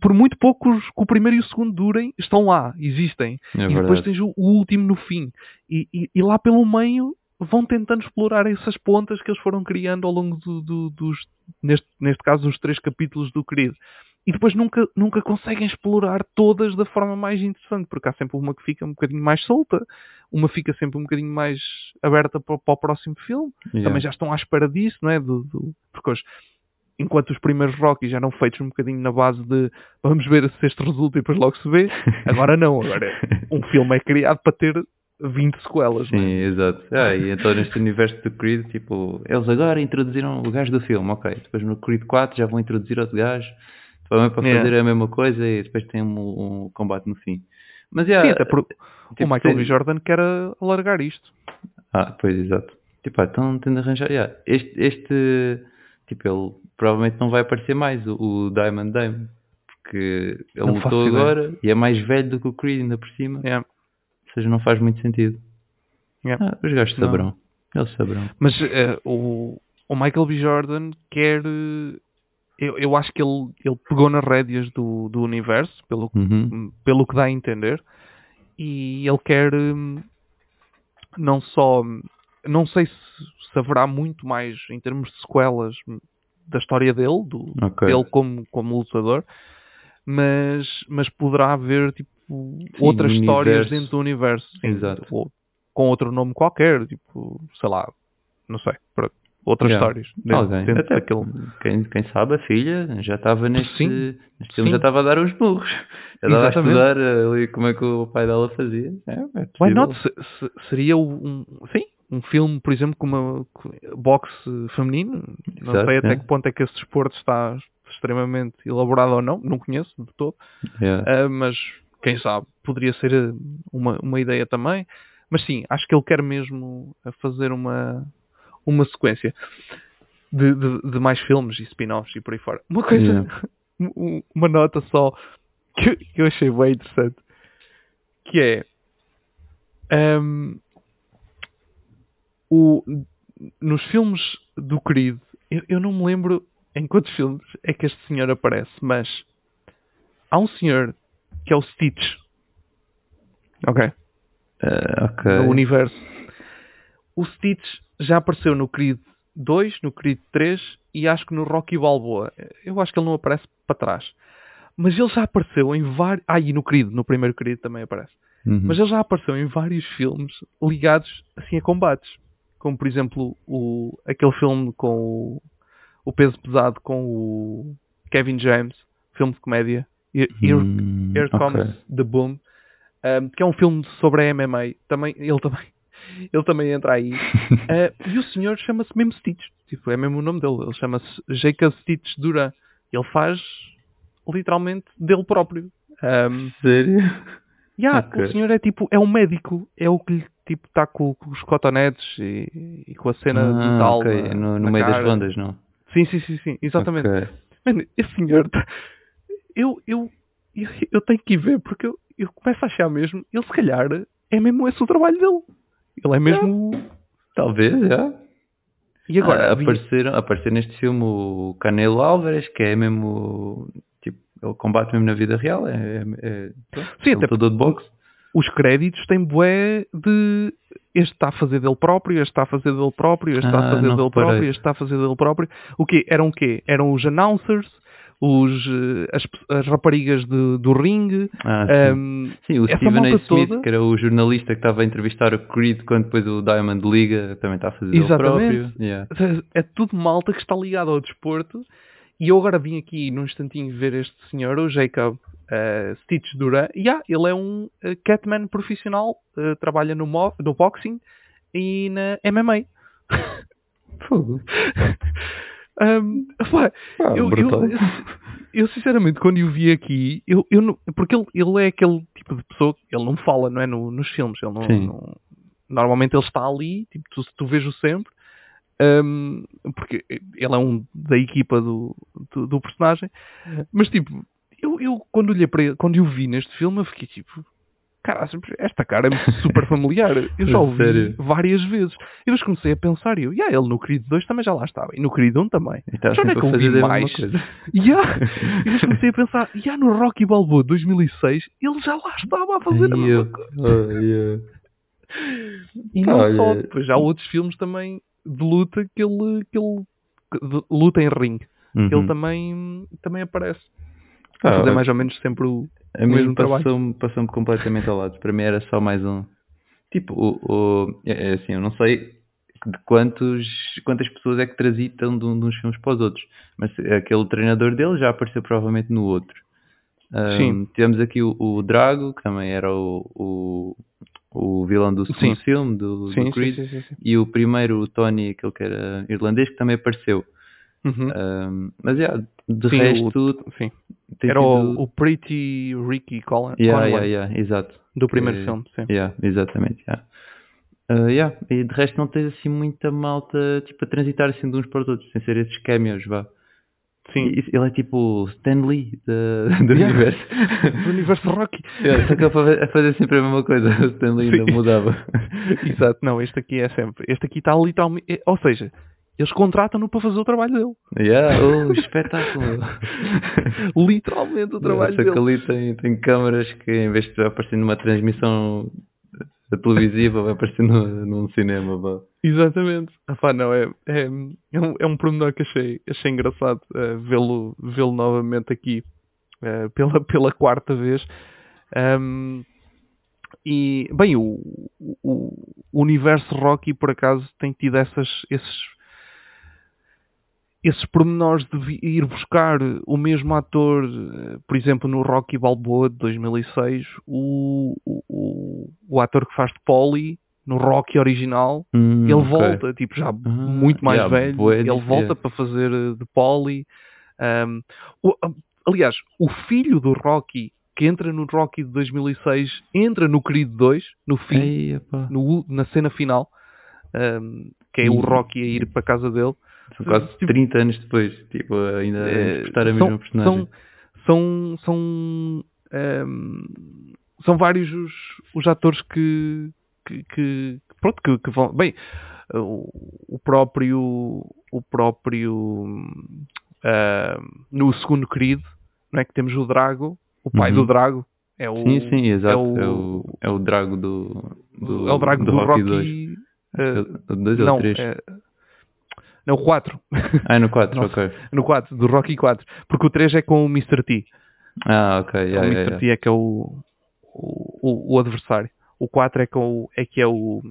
por muito poucos que o primeiro e o segundo durem, estão lá, existem. É e depois tens o, o último no fim. E, e- e lá pelo meio vão tentando explorar essas pontas que eles foram criando ao longo do- do- dos, neste, neste caso, os três capítulos do Creed. E depois nunca, nunca conseguem explorar todas da forma mais interessante, porque há sempre uma que fica um bocadinho mais solta, uma fica sempre um bocadinho mais aberta para, para o próximo filme. Yeah. Também já estão à espera disso, não é? Do, do- porque hoje, enquanto os primeiros Rocky já eram feitos um bocadinho na base de vamos ver se este resulta e depois logo se vê, agora não. Agora é- um filme é criado para ter 20 sequelas, não Sim, é? exato. Ah, e então neste universo do Creed, tipo, eles agora introduziram o gajo do filme, ok. Depois no Creed 4 já vão introduzir outro gajo, também para Yeah. fazer a mesma coisa e depois tem um, um combate no fim. Mas já. Sim, até porque tipo, o Michael B. Jordan quer alargar isto. Ah, pois, exato. Tipo, ah, então tendo arranjar. yeah, Este, este, tipo, ele provavelmente não vai aparecer mais, o, o Diamond Dame, porque ele Não lutou agora e é mais velho do que o Creed ainda por cima, Yeah. Ou seja, não faz muito sentido. Yeah. Ah, os gajos Não. saberão. Eles saberão. Mas eh, o, o Michael B. Jordan quer. eh, Eu, eu acho que ele, ele pegou nas rédeas do, do universo, pelo, Uhum. pelo que dá a entender, e ele quer hum, não só. Não sei se, se haverá muito mais em termos de sequelas da história dele, do, Ok. dele como, como lutador, mas, mas poderá haver tipo, outras no histórias universo. dentro do universo. sim, Exato. ou com outro nome qualquer, tipo, sei lá, não sei, pronto, outras Yeah. histórias. Dentro, Alguém. dentro Até daquele. quem, quem sabe a filha já estava neste, Sim. neste filme, Sim. já estava a dar uns burros. Já estava a estudar ali como é que o pai dela fazia. É, é Why not? Se- se- seria um, sim, um filme, por exemplo, com uma boxe feminino. Não Exato, sei até é. que ponto é que esse desporto está extremamente elaborado ou não, não conheço de todo. Yeah. Ah, mas quem sabe, poderia ser ah, uma, uma ideia também. Mas sim, acho que ele quer mesmo ah, fazer uma, uma sequência de, de, de mais filmes e spin-offs e por aí fora. Uma coisa, Yeah. um- uma nota só que, eu- que eu achei bem interessante, que é ahm, o, nos filmes do Creed, eu, eu não me lembro em quantos filmes é que este senhor aparece, mas há um senhor que é o Stitch. Ok? Ah, ok. No universo. O Stitch já apareceu no Creed 2, no Creed 3 e acho que no Rocky Balboa. Eu acho que ele não aparece para trás. Mas ele já apareceu em vários... Ah, e no Creed, no primeiro Creed também aparece. Uhum. Mas ele já apareceu em vários filmes ligados assim a combates. Como por exemplo o, aquele filme com o, o peso pesado com o Kevin James, filme de comédia. Here, Hum, Here. Comes the Boom, um, que é um filme sobre a MMA. Também, ele também, ele também entra aí. Uh, e o senhor chama-se mesmo Stitch. Tipo, é mesmo o nome dele. Ele chama-se Jacob Stitch Duran. Ele faz literalmente dele próprio. Um, Sério? yeah, Ok. O senhor é tipo, é um médico. É o que lhe tipo está com, com os cotonetes e, e com a cena de Ah, ok, na- no, no meio das cara. rondas, não? Sim, sim, sim, sim, exatamente. Ok. Mano, esse senhor, tá- eu, eu, eu, eu tenho que ir ver porque eu, eu começo a achar mesmo, ele se calhar é mesmo esse o trabalho dele. Ele é mesmo. Talvez, já. E agora? Ah, apareceram, apareceu neste filme o Canelo Álvares, que é mesmo. Tipo, ele combate mesmo na vida real. É, é, é, Sim, é até lutador de boxe. os créditos têm bué de este está a fazer dele próprio, este está a fazer dele próprio, este está Ah, a fazer dele reparei. próprio, este está a fazer dele próprio. O quê? Eram o quê? Eram os announcers, os, eh, as, as raparigas de- do ringue. Ah, sim. ehm, Sim, o Stephen A. Smith, toda- que era o jornalista que estava a entrevistar o Creed quando depois o Diamond liga, também está a fazer Exatamente. próprio. Yeah. é tudo malta que está ligado ao desporto. E eu agora vim aqui num instantinho ver este senhor, o Jacob eh, Stitch Duran. E ah, ele é um eh, catman profissional, eh, trabalha no, no boxing e na MMA. Fogo. Um, pá, Ah, eu, eu, eu, sinceramente, quando o vi aqui, eu, eu não- porque ele, ele é aquele tipo de pessoa ele não fala, não é? No- nos filmes, ele não, não- normalmente ele está ali, tipo, tu, tu vês-o sempre, um, porque ele é um da equipa do, do, do personagem, mas tipo, eu, eu quando olhei para ele, quando eu vi neste filme, eu fiquei tipo, Caralho, esta cara é super familiar. Eu já ouvi sério? várias vezes. E depois comecei a pensar, e eu, yeah, ele no Creed 2 também já lá estava. E no Creed 1 também. E está Já onde é que eu vi mais? Yeah. E depois comecei a pensar, yeah, no Rocky Balboa 2006, ele já lá estava a fazer a mesma coisa. E não Olha. só, depois já há outros filmes também de luta que ele, que ele que- de luta em ringue. Uhum. Ele também, também aparece. Ah, fazer mais ou menos sempre o, A o mim passou-me passou completamente ao lado. Para mim era só mais um. Tipo, o, o- é é assim, eu não sei de quantos, quantas pessoas é que transitam de, um, uns filmes para os outros. Mas aquele treinador dele já apareceu provavelmente no outro. Sim. Tivemos aqui o, o Drago, que também era o, o, o vilão do segundo Sim. filme, do, do Sim, sim, Creed. sim. E o primeiro, o Tony, aquele que era irlandês, que também apareceu. Uhum. Ahm, mas, yeah, de resto. Tem Era sido- o, o Pretty Ricky Colin, Yeah, yeah, yeah, exato. do primeiro Que- filme. Sim. Yeah, exatamente, yeah. Uh, yeah. E de resto não tens assim muita malta tipo, a transitar assim de uns para os outros, sem ser esses cameos, vá. Sim. Ele é tipo o Stan Lee da- do Yeah. universo. Do universo Rocky. Yeah, só que a fa- a fazer sempre a mesma coisa, o Stan Lee ainda mudava. Exato, não, este aqui é sempre. Este aqui está literalmente. Ou seja, eles contratam-no para fazer o trabalho dele. Yeah, oh, espetáculo. literalmente o trabalho Só que dele. ali tem, tem câmaras que em vez de aparecer numa transmissão televisiva, vai aparecer no, num cinema. Exatamente. Ah, pá, não, é, é, é, um, é um pormenor que achei, achei engraçado eh, vê-lo vê-lo novamente aqui eh, pela, pela quarta vez. Ahm, e, bem, o, o, o universo Rocky, por acaso, tem tido essas, esses, esses pormenores de ir buscar o mesmo ator, por exemplo, no Rocky Balboa de 2006, o, o, o, ator que faz de Polly, no Rocky original, Hum, ele ok. volta, tipo, já muito mais yeah, velho, bué ele diferente. volta para fazer eh, de Polly. Um, o- aliás, o filho do Rocky, que entra no Rocky de 2006, entra no Creed 2, no fim, Ei, no na cena final, um, que é o Rocky a ir para a casa dele. São quase Tipo, 30 anos depois, tipo, ainda Eh, interpretar a são- mesma personagem. São, são, são, ehm, são vários os, os atores que, que, que- pronto, que, que vão. Bem, o, o próprio. O próprio. ehm, no segundo Creed, não é que temos o Drago, o pai Uhum. do Drago. É o, sim, sim, exato. É o, É o, é o Drago do, do, é o Drago do, Rocky Rocky. 2. eh, O 2 não, ou 3? é, não, 4. Ah, é no 4, Nossa. ok. no 4, do Rocky 4. Porque o 3 é com o Mr. T. Ah, ok, yeah, o Mr. yeah. T é que é o, o, o- o adversário. O 4 é, com o, é que é o,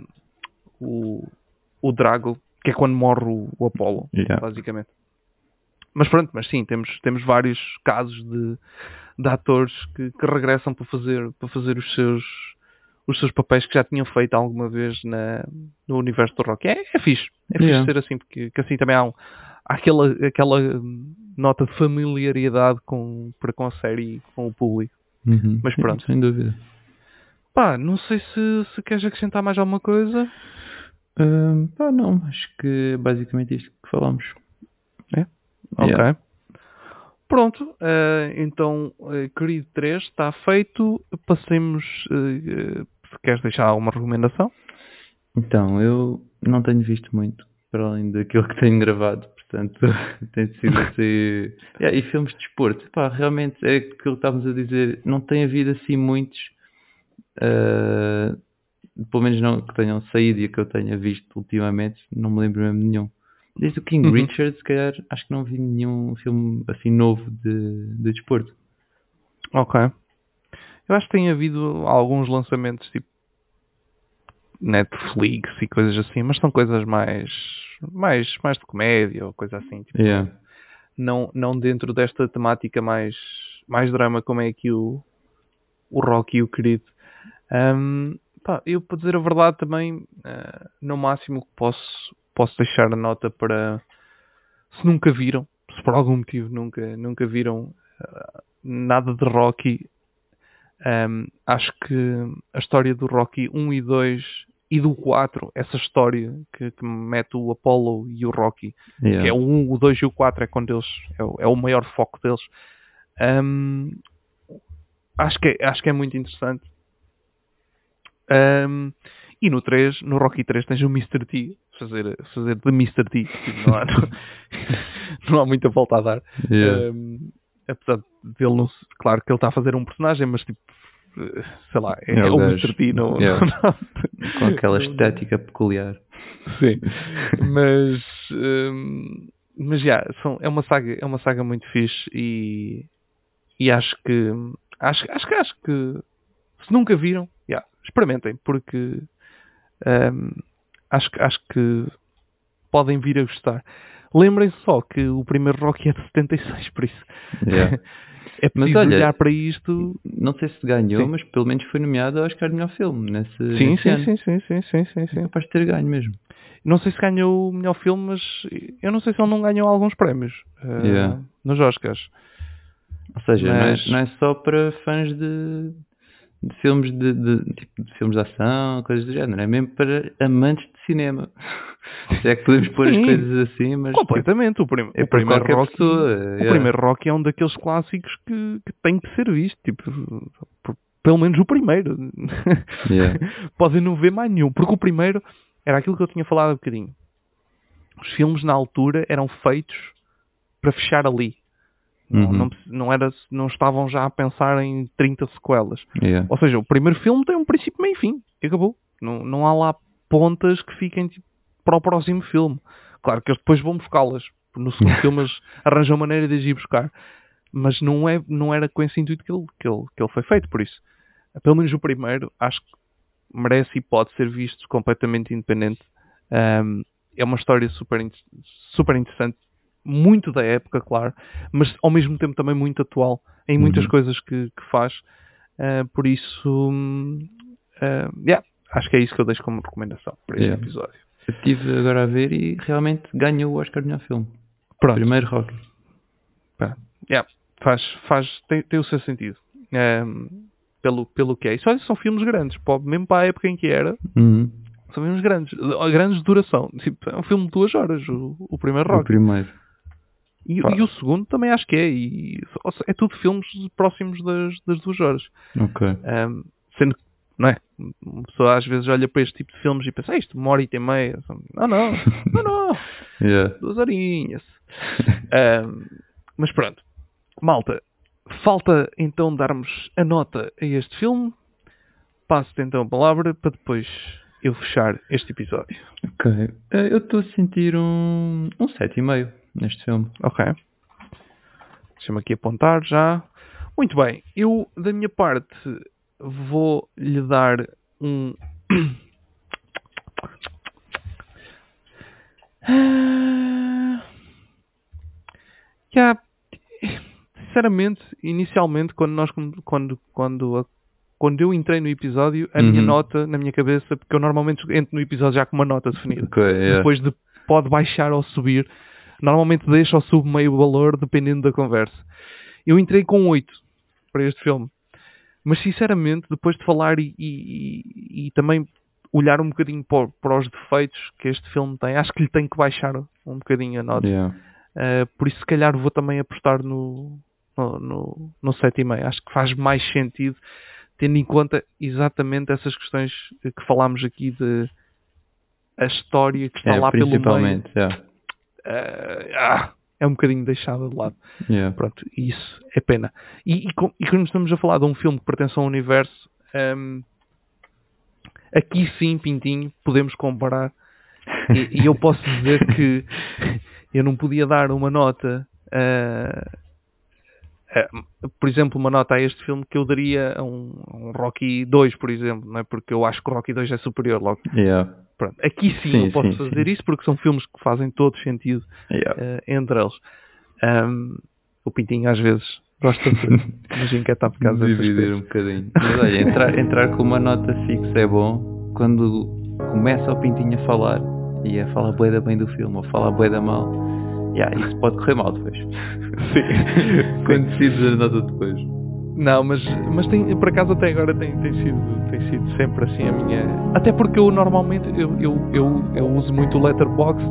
o, o Drago, que é quando morre o, o Apollo, basicamente. Mas pronto, mas sim, temos, temos vários casos de, de atores que, que regressam para fazer, para fazer os seus os seus papéis que já tinham feito alguma vez na, no universo do rock. É, é fixe. É fixe Yeah. ser assim, porque que assim também há, um, há aquela, aquela hum, nota de familiaridade com, para com a série e com o público. Uhum. Mas pronto. Sem dúvida. Pá, não sei se, se queres acrescentar mais alguma coisa. Hum, pá, não, acho que é basicamente isto que falamos. Ok. Yeah. Pronto, eh, então, eh, querido 3, está feito. Passemos. Queres deixar alguma recomendação? Então, eu não tenho visto muito, para além daquilo que tenho gravado, portanto, tem sido assim. Yeah, e filmes de desporto, pá, realmente é aquilo que estávamos a dizer, não tem havido assim muitos, ah, pelo menos não que tenham saído e que eu tenha visto ultimamente, não me lembro mesmo nenhum. Desde o King Uhum. Richard, se calhar, acho que não vi nenhum filme assim novo de, de desporto. Ok. Eu acho que tem havido alguns lançamentos tipo Netflix e coisas assim, mas são coisas mais mais mais de comédia ou coisa assim, tipo, Yeah. não não dentro desta temática mais mais drama como é aqui o o Rocky e o querido. Ahm, pá, eu para dizer a verdade também ah, no máximo que posso posso deixar a nota para se nunca viram, se por algum motivo nunca nunca viram ah, nada de Rocky Um, acho que a história do Rocky 1 e 2 e do 4, essa história que, que mete o Apollo e o Rocky, Yeah. que é o 1, o 2 e o 4, é quando eles é o, é o maior foco deles. Um, acho, que é, acho que é muito interessante. Um, e no 3, no Rocky 3, tens o Mr. T, fazer, fazer de Mr. T. Tipo, não, há, não há muita volta a dar. Yeah. Um, apesar dele não claro que ele está a fazer um personagem, mas tipo, sei lá, é, É o é gajo. Mr. T, não, Yeah. não- Com aquela estética peculiar. Sim. Mas, hum, mas já, são, é uma saga, é uma saga muito fixe e, e acho que acho, acho que acho que se nunca viram, já, experimentem, porque hum, acho, que- acho que podem vir a gostar. Lembrem-se só que o primeiro Rocky é de 76, por isso Yeah. é Mas preciso olha, olhar para isto. Não sei se ganhou, Sim. mas pelo menos foi nomeado ao Oscar de melhor filme nesse, Sim, nesse sim, ano. sim, sim, sim, sim, sim, É sim. capaz de ter ganho mesmo. Não sei se ganhou o melhor filme, mas eu não sei se ele não ganhou alguns prémios eh, Yeah. nos Oscars. Ou seja, Mas- não, é, não é só para fãs de, de filmes de, de- tipo, de filmes de ação, coisas do género, é mesmo para amantes cinema. Se é que podemos pôr as Sim. coisas assim, mas tipo, Completamente. O, prim é o primeiro Rocky, pessoa. o yeah. primeiro Rocky é um daqueles clássicos que, que tem que ser visto. Tipo, pelo menos o primeiro. Yeah. Podem não ver mais nenhum. Porque o primeiro era aquilo que eu tinha falado há bocadinho. Os filmes na altura eram feitos para fechar ali. Não, Uhum. não, não, era, não estavam já a pensar em 30 sequelas. Yeah. Ou seja, o primeiro filme tem um princípio, meio e fim. E acabou. Não, não há lá pontas que fiquem tipo, para o próximo filme. Claro que eles depois vão buscá-las. No segundo filme eles arranjam maneira de as ir buscar. Mas não, é, não era com esse intuito que ele, que, ele, que ele foi feito. Por isso, pelo menos o primeiro, acho que merece e pode ser visto completamente independente. Ahm, é uma história super, super interessante. Muito da época, claro. Mas ao mesmo tempo também muito atual. Em muitas Uhum. coisas que, que faz. Uh, por isso, uh, yeah, acho que é isso que eu deixo como recomendação para este Yeah. episódio. Eu estive agora a ver e realmente ganhou o Oscar de melhor filme. Pronto, Primeiro Rocky. pá, yeah, faz, faz, tem, tem o seu sentido. Um, pelo, pelo que é. Isso são filmes grandes, pô, mesmo para a época em que era, Uhum. são filmes grandes, grandes de duração. Tipo, é um filme de duas horas, o, o primeiro O Rock. primeiro. E, e o segundo também acho que é. E, é tudo filmes próximos das, das duas horas. Ok. Um, sendo que, não é? Uma pessoa às vezes olha para este tipo de filmes e pensa, "Ah, isto, uma hora e meia. Não, não, não, não, Yeah. duas horinhas. Um, mas pronto, malta, falta então darmos a nota a este filme. Passo-te então a palavra para depois eu fechar este episódio. Ok. Eh, Eu estou a sentir um, um 7,5 neste filme. Ok. Deixa-me aqui apontar já. Muito bem. Eu, da minha parte, vou lhe dar um. Ah, Já. sinceramente, inicialmente, quando nós quando, quando, a- quando eu entrei no episódio, a minha Uhum. nota na minha cabeça, porque eu normalmente entro no episódio já com uma nota definida. Ok, yeah. Depois de, pode baixar ou subir. Normalmente deixa ou sube meio valor dependendo da conversa. Eu entrei com 8 para este filme. Mas sinceramente, depois de falar e, e- e- também olhar um bocadinho para, para os defeitos que este filme tem, acho que lhe tem que baixar um bocadinho a nota. Yeah. Uh, por isso, se calhar, vou também apostar no, no, no, no 7,5. Acho que faz mais sentido, tendo em conta exatamente essas questões que falámos aqui de a história que está É, lá pelo meio. yeah. Uh, ah, é um bocadinho deixada de lado. Yeah. Pronto, isso é pena. E, e, com- e quando estamos a falar de um filme que pertence a um universo, hum, aqui sim, Pintinho, podemos comparar. E, e eu posso dizer que eu não podia dar uma nota, ah, ah, por exemplo, uma nota a este filme que eu daria a um, a um Rocky 2, por exemplo, não é? porque eu acho que o Rocky 2 é superior logo. Yeah. Pronto, aqui sim, Sim, eu posso sim, fazer sim. isso porque são filmes que fazem todo sentido Yeah. eh, entre eles. Ahm, o Pintinho às vezes gosta de nos inquietar por causa Dividir um bocadinho. Mas olha, entrar, entrar com uma nota fixa é bom quando começa o Pintinho a falar e a falar bué da bem do filme ou falar bué da mal. Yeah, isso pode correr mal depois. Sim. quando decides a nota depois. Não, mas, mas tem, por acaso até agora tem, tem, sido, tem sido sempre assim a minha. Até porque eu normalmente eu, eu, eu, eu uso muito o letterboxd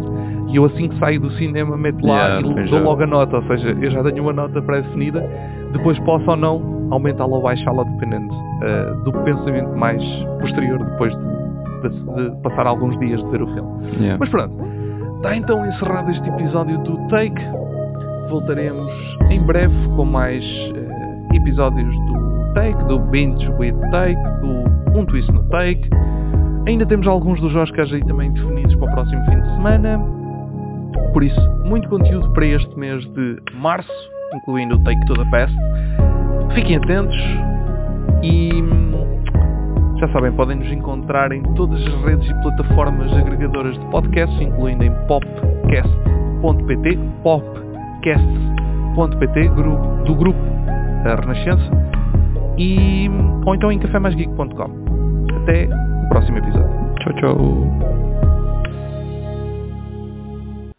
e eu assim que saio do cinema meto lá Yeah, e dou logo a nota, ou seja, eu já tenho uma nota pré-definida, depois posso ou não aumentá-la ou baixá-la dependendo eh, do pensamento mais posterior depois de, de- de passar alguns dias de ver o filme. Yeah. Mas pronto, está então encerrado este episódio do Take. Voltaremos em breve com mais eh, episódios do Take, do Binge with Take, do Um Twist no Take. Ainda temos alguns dos Oscars aí também definidos para o próximo fim de semana. Por isso, muito conteúdo para este mês de março, incluindo o Take to the Best. Fiquem atentos e hum, já sabem, podem nos encontrar em todas as redes e plataformas agregadoras de podcasts, incluindo em popcast.pt, popcast.pt, do grupo da Renascença, e, ou então em cafémaisgeek.com. Até o próximo episódio. Tchau, tchau.